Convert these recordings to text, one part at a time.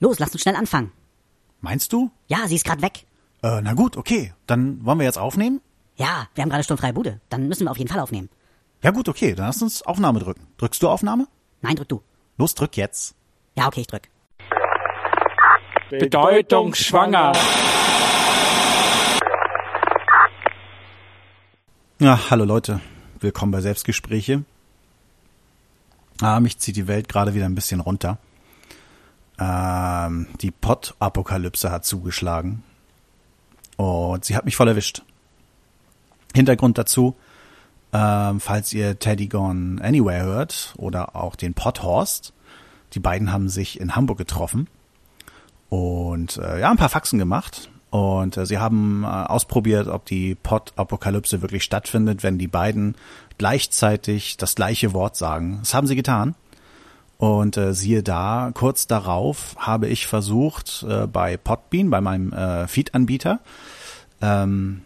Los, lass uns schnell anfangen. Meinst du? Ja, sie ist gerade weg. Äh, na gut, okay. Dann wollen wir jetzt aufnehmen? Ja, wir haben gerade sturmfreie Bude. Dann müssen wir auf jeden Fall aufnehmen. Ja gut, okay. Dann lass uns Aufnahme drücken. Drückst du Aufnahme? Nein, drück du. Los, drück jetzt. Ja, okay, ich drück. Bedeutungsschwanger. Ja, hallo Leute. Willkommen bei Selbstgespräche. Ah, mich zieht die Welt gerade wieder ein bisschen runter. Ähm, die Pott-Apokalypse hat zugeschlagen. Und sie hat mich voll erwischt. Hintergrund dazu, ähm, falls ihr Teddy Gone Anywhere hört oder auch den Potthorst. Die beiden haben sich in Hamburg getroffen und äh, ja, ein paar Faxen gemacht. Und äh, sie haben äh, ausprobiert, ob die Pot-Apokalypse wirklich stattfindet, wenn die beiden gleichzeitig das gleiche Wort sagen. Das haben sie getan. Und äh, siehe da, kurz darauf habe ich versucht, äh, bei Podbean, bei meinem äh, Feed-Anbieter, ähm,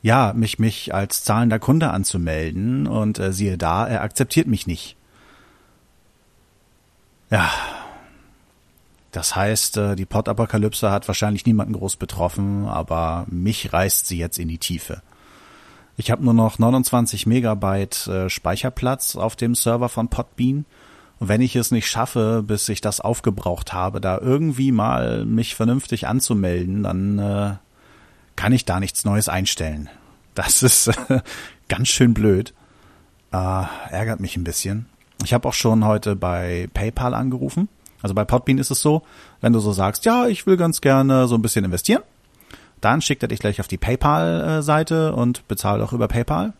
ja, mich, mich als zahlender Kunde anzumelden. Und äh, siehe da, er akzeptiert mich nicht. Ja, das heißt, äh, die Pod-Apokalypse hat wahrscheinlich niemanden groß betroffen, aber mich reißt sie jetzt in die Tiefe. Ich habe nur noch 29 Megabyte äh, Speicherplatz auf dem Server von Podbean. Und wenn ich es nicht schaffe, bis ich das aufgebraucht habe, da irgendwie mal mich vernünftig anzumelden, dann äh, kann ich da nichts Neues einstellen. Das ist äh, ganz schön blöd. Äh, ärgert mich ein bisschen. Ich habe auch schon heute bei PayPal angerufen also bei Podbean ist es so, wenn du so sagst, ja, ich will ganz gerne so ein bisschen investieren, dann schickt er dich gleich auf die PayPal-Seite und bezahlt auch über PayPal.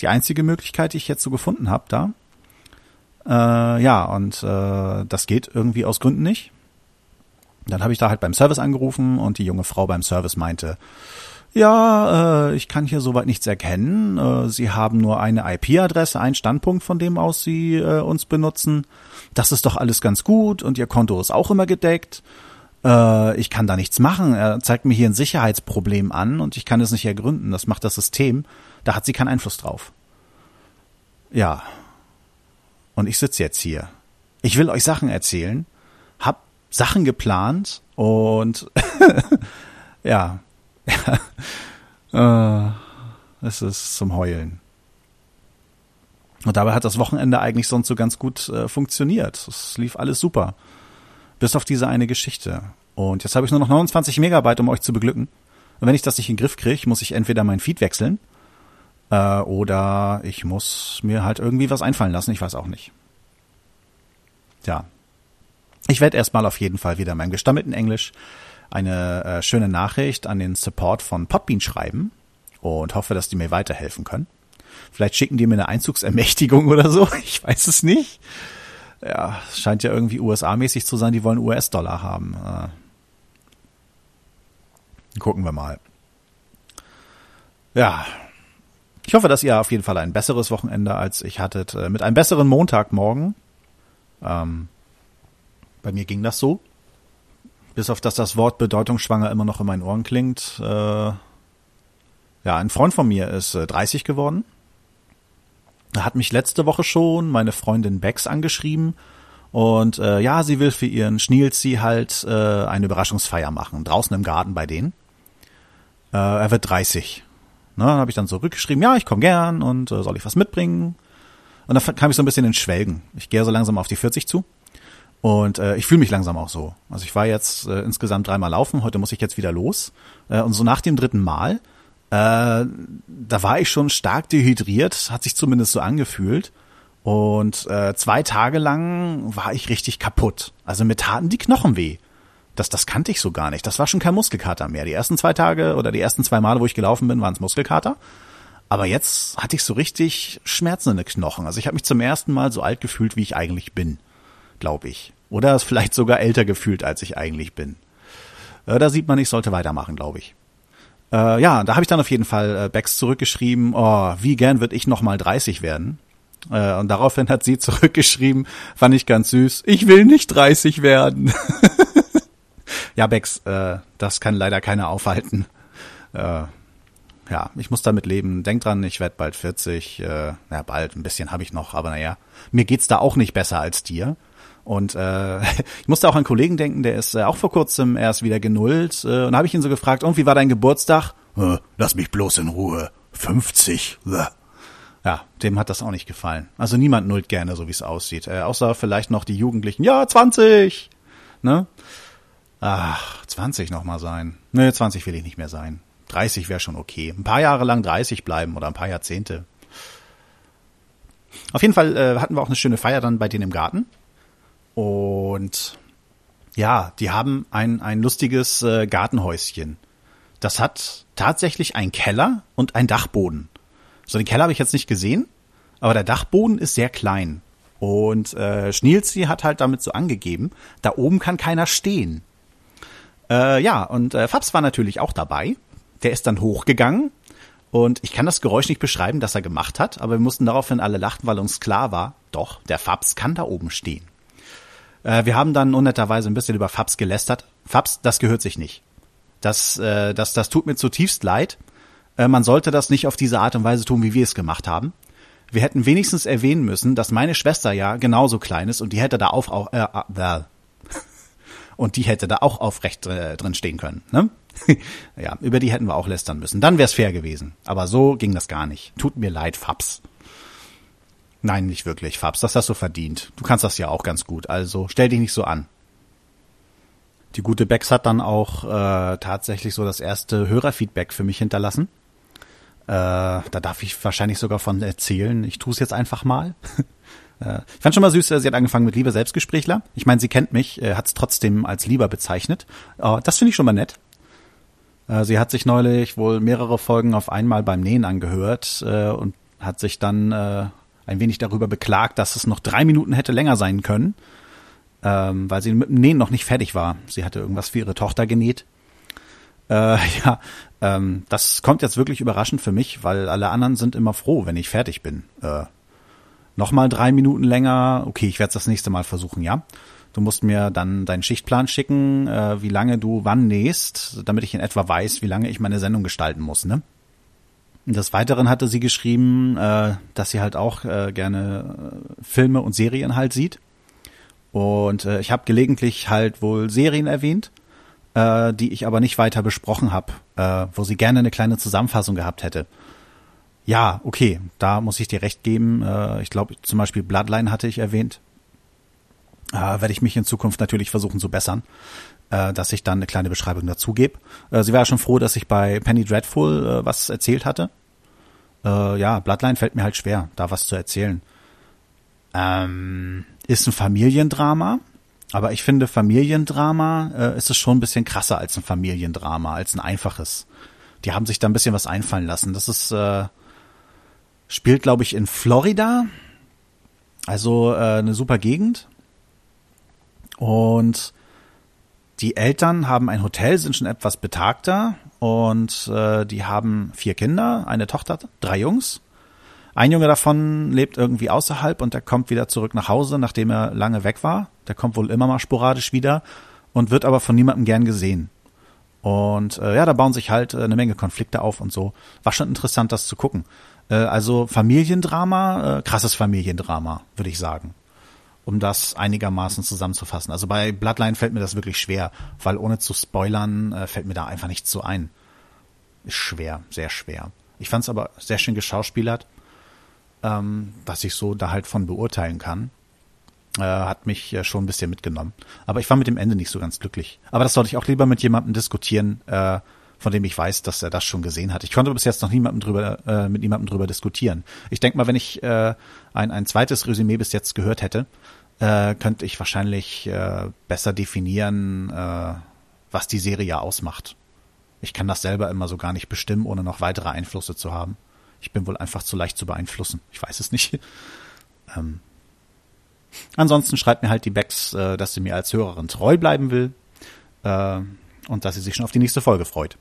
Die einzige Möglichkeit, die ich jetzt so gefunden habe da. Äh, ja, und äh, das geht irgendwie aus Gründen nicht. Dann habe ich da halt beim Service angerufen und die junge Frau beim Service meinte, ja, äh, ich kann hier soweit nichts erkennen. Äh, Sie haben nur eine IP-Adresse, einen Standpunkt, von dem aus Sie äh, uns benutzen. Das ist doch alles ganz gut und Ihr Konto ist auch immer gedeckt. Äh, ich kann da nichts machen. Er zeigt mir hier ein Sicherheitsproblem an und ich kann es nicht ergründen. Das macht das System. Da hat sie keinen Einfluss drauf. Ja. Und ich sitze jetzt hier. Ich will euch Sachen erzählen, hab Sachen geplant und ja, äh, es ist zum Heulen. Und dabei hat das Wochenende eigentlich sonst so ganz gut äh, funktioniert. Es lief alles super. Bis auf diese eine Geschichte. Und jetzt habe ich nur noch 29 Megabyte, um euch zu beglücken. Und wenn ich das nicht in den Griff kriege, muss ich entweder mein Feed wechseln äh, oder ich muss mir halt irgendwie was einfallen lassen. Ich weiß auch nicht. Tja. Ich werde erstmal auf jeden Fall wieder meinem gestammelten Englisch eine äh, schöne Nachricht an den Support von Podbean schreiben und hoffe, dass die mir weiterhelfen können. Vielleicht schicken die mir eine Einzugsermächtigung oder so. Ich weiß es nicht. Ja, scheint ja irgendwie USA-mäßig zu sein. Die wollen US-Dollar haben. Äh, gucken wir mal. Ja. Ich hoffe, dass ihr auf jeden Fall ein besseres Wochenende als ich hattet. Äh, mit einem besseren Montagmorgen. Ähm, bei mir ging das so. Bis auf dass das Wort bedeutungsschwanger immer noch in meinen Ohren klingt. Äh, ja, ein Freund von mir ist äh, 30 geworden. Er hat mich letzte Woche schon meine Freundin Bex angeschrieben und äh, ja, sie will für ihren Schnielzi halt äh, eine Überraschungsfeier machen, draußen im Garten bei denen. Äh, er wird 30. Ne, dann habe ich dann so rückgeschrieben, ja, ich komme gern und äh, soll ich was mitbringen? Und dann kam ich so ein bisschen in Schwelgen. Ich gehe so langsam auf die 40 zu. Und äh, ich fühle mich langsam auch so. Also ich war jetzt äh, insgesamt dreimal laufen, heute muss ich jetzt wieder los. Äh, und so nach dem dritten Mal, äh, da war ich schon stark dehydriert, hat sich zumindest so angefühlt. Und äh, zwei Tage lang war ich richtig kaputt. Also mir taten die Knochen weh. Das, das kannte ich so gar nicht. Das war schon kein Muskelkater mehr. Die ersten zwei Tage oder die ersten zwei Male, wo ich gelaufen bin, waren es Muskelkater. Aber jetzt hatte ich so richtig Schmerzen in den Knochen. Also ich habe mich zum ersten Mal so alt gefühlt, wie ich eigentlich bin glaube ich. Oder vielleicht sogar älter gefühlt, als ich eigentlich bin. Äh, da sieht man, ich sollte weitermachen, glaube ich. Äh, ja, da habe ich dann auf jeden Fall äh, Bex zurückgeschrieben, oh, wie gern würde ich noch mal 30 werden. Äh, und daraufhin hat sie zurückgeschrieben, fand ich ganz süß, ich will nicht 30 werden. ja, Bex, äh, das kann leider keiner aufhalten. Äh, ja, ich muss damit leben. Denk dran, ich werde bald 40. Äh, na, bald, ein bisschen habe ich noch, aber naja. Mir geht's da auch nicht besser als dir. Und äh, ich musste auch an einen Kollegen denken, der ist äh, auch vor kurzem erst wieder genullt. Äh, und habe ich ihn so gefragt, und wie war dein Geburtstag? Äh, lass mich bloß in Ruhe. 50. Bäh. Ja, dem hat das auch nicht gefallen. Also niemand nullt gerne, so wie es aussieht. Äh, außer vielleicht noch die Jugendlichen. Ja, 20! Ne? Ach, 20 noch mal sein. Ne, 20 will ich nicht mehr sein. 30 wäre schon okay. Ein paar Jahre lang 30 bleiben oder ein paar Jahrzehnte. Auf jeden Fall äh, hatten wir auch eine schöne Feier dann bei denen im Garten. Und ja, die haben ein, ein lustiges äh, Gartenhäuschen. Das hat tatsächlich einen Keller und einen Dachboden. So, den Keller habe ich jetzt nicht gesehen, aber der Dachboden ist sehr klein. Und äh, Schnielzi hat halt damit so angegeben, da oben kann keiner stehen. Äh, ja, und äh, Fabs war natürlich auch dabei. Der ist dann hochgegangen und ich kann das Geräusch nicht beschreiben, das er gemacht hat, aber wir mussten daraufhin alle lachen, weil uns klar war, doch, der Fabs kann da oben stehen. Äh, wir haben dann unnetterweise ein bisschen über Fabs gelästert. Fabs, das gehört sich nicht. Das, äh, das, das tut mir zutiefst leid. Äh, man sollte das nicht auf diese Art und Weise tun, wie wir es gemacht haben. Wir hätten wenigstens erwähnen müssen, dass meine Schwester ja genauso klein ist und die hätte da auf, äh, und die hätte da auch aufrecht äh, drin stehen können. Ne? ja, über die hätten wir auch lästern müssen. Dann wär's fair gewesen. Aber so ging das gar nicht. Tut mir leid, Fabs. Nein, nicht wirklich, Fabs. Das hast du verdient. Du kannst das ja auch ganz gut. Also stell dich nicht so an. Die gute Bex hat dann auch äh, tatsächlich so das erste Hörerfeedback für mich hinterlassen. Äh, da darf ich wahrscheinlich sogar von erzählen. Ich tue es jetzt einfach mal. äh, ich fand schon mal süß, sie hat angefangen mit Lieber Selbstgesprächler. Ich meine, sie kennt mich, äh, hat es trotzdem als Lieber bezeichnet. Äh, das finde ich schon mal nett. Äh, sie hat sich neulich wohl mehrere Folgen auf einmal beim Nähen angehört äh, und hat sich dann äh, ein wenig darüber beklagt, dass es noch drei Minuten hätte länger sein können ähm, weil sie mit dem Nähen noch nicht fertig war. Sie hatte irgendwas für ihre Tochter genäht. Äh, ja, ähm, das kommt jetzt wirklich überraschend für mich, weil alle anderen sind immer froh, wenn ich fertig bin. Äh, Nochmal drei Minuten länger, okay, ich werde es das nächste Mal versuchen, ja. Du musst mir dann deinen Schichtplan schicken, äh, wie lange du wann nähst, damit ich in etwa weiß, wie lange ich meine Sendung gestalten muss, ne? Des Weiteren hatte sie geschrieben, äh, dass sie halt auch äh, gerne äh, Filme und Serien halt sieht. Und äh, ich habe gelegentlich halt wohl Serien erwähnt, äh, die ich aber nicht weiter besprochen habe, äh, wo sie gerne eine kleine Zusammenfassung gehabt hätte. Ja, okay, da muss ich dir recht geben. Äh, ich glaube, zum Beispiel Bloodline hatte ich erwähnt. Äh, Werde ich mich in Zukunft natürlich versuchen zu bessern, äh, dass ich dann eine kleine Beschreibung dazu gebe. Äh, sie war ja schon froh, dass ich bei Penny Dreadful äh, was erzählt hatte. Äh, ja, Bloodline fällt mir halt schwer, da was zu erzählen. Ähm, ist ein Familiendrama, aber ich finde Familiendrama äh, ist es schon ein bisschen krasser als ein Familiendrama, als ein einfaches. Die haben sich da ein bisschen was einfallen lassen. Das ist äh, spielt, glaube ich, in Florida, also äh, eine super Gegend. Und die Eltern haben ein Hotel, sind schon etwas betagter und äh, die haben vier Kinder, eine Tochter, drei Jungs. Ein Junge davon lebt irgendwie außerhalb und der kommt wieder zurück nach Hause, nachdem er lange weg war. Der kommt wohl immer mal sporadisch wieder und wird aber von niemandem gern gesehen. Und äh, ja, da bauen sich halt äh, eine Menge Konflikte auf und so. War schon interessant, das zu gucken. Äh, also Familiendrama, äh, krasses Familiendrama, würde ich sagen. Um das einigermaßen zusammenzufassen. Also bei Bloodline fällt mir das wirklich schwer, weil ohne zu spoilern äh, fällt mir da einfach nichts so ein. Ist schwer, sehr schwer. Ich fand es aber sehr schön geschauspielert ähm, was ich so da halt von beurteilen kann. Äh, hat mich äh, schon ein bisschen mitgenommen. Aber ich war mit dem Ende nicht so ganz glücklich. Aber das sollte ich auch lieber mit jemandem diskutieren, äh, von dem ich weiß, dass er das schon gesehen hat. Ich konnte bis jetzt noch niemandem drüber, äh, mit niemandem drüber diskutieren. Ich denke mal, wenn ich äh, ein, ein zweites Resümee bis jetzt gehört hätte, äh, könnte ich wahrscheinlich äh, besser definieren, äh, was die Serie ausmacht. Ich kann das selber immer so gar nicht bestimmen, ohne noch weitere Einflüsse zu haben. Ich bin wohl einfach zu leicht zu beeinflussen. Ich weiß es nicht. Ähm. Ansonsten schreibt mir halt die Becks, äh, dass sie mir als Hörerin treu bleiben will äh, und dass sie sich schon auf die nächste Folge freut.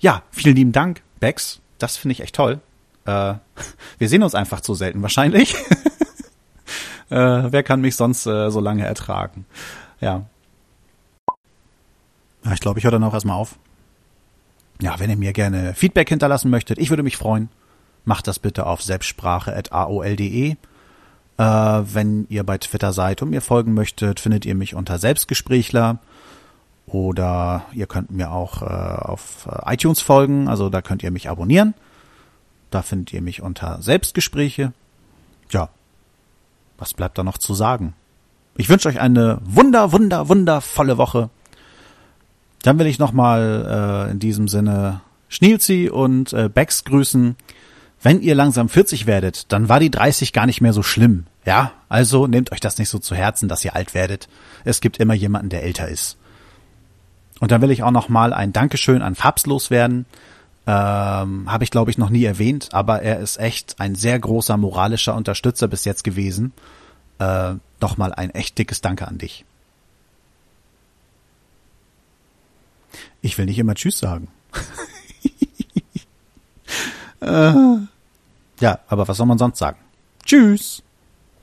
Ja, vielen lieben Dank, Becks. Das finde ich echt toll. Äh, wir sehen uns einfach zu selten wahrscheinlich. wer kann mich sonst so lange ertragen? Ja. ja ich glaube, ich höre dann auch erstmal auf. Ja, wenn ihr mir gerne Feedback hinterlassen möchtet, ich würde mich freuen macht das bitte auf selbstsprache.aol.de. Äh, wenn ihr bei Twitter seid und mir folgen möchtet, findet ihr mich unter Selbstgesprächler. Oder ihr könnt mir auch äh, auf äh, iTunes folgen, also da könnt ihr mich abonnieren. Da findet ihr mich unter Selbstgespräche. Ja, was bleibt da noch zu sagen? Ich wünsche euch eine wunder, wunder, wundervolle Woche. Dann will ich nochmal äh, in diesem Sinne Schnielzi und äh, Becks grüßen. Wenn ihr langsam 40 werdet, dann war die 30 gar nicht mehr so schlimm. Ja, also nehmt euch das nicht so zu Herzen, dass ihr alt werdet. Es gibt immer jemanden, der älter ist. Und dann will ich auch nochmal ein Dankeschön an Fabs loswerden. Ähm, Habe ich, glaube ich, noch nie erwähnt, aber er ist echt ein sehr großer moralischer Unterstützer bis jetzt gewesen. Äh, Nochmal ein echt dickes Danke an dich. Ich will nicht immer Tschüss sagen. äh, ja, aber was soll man sonst sagen? Tschüss.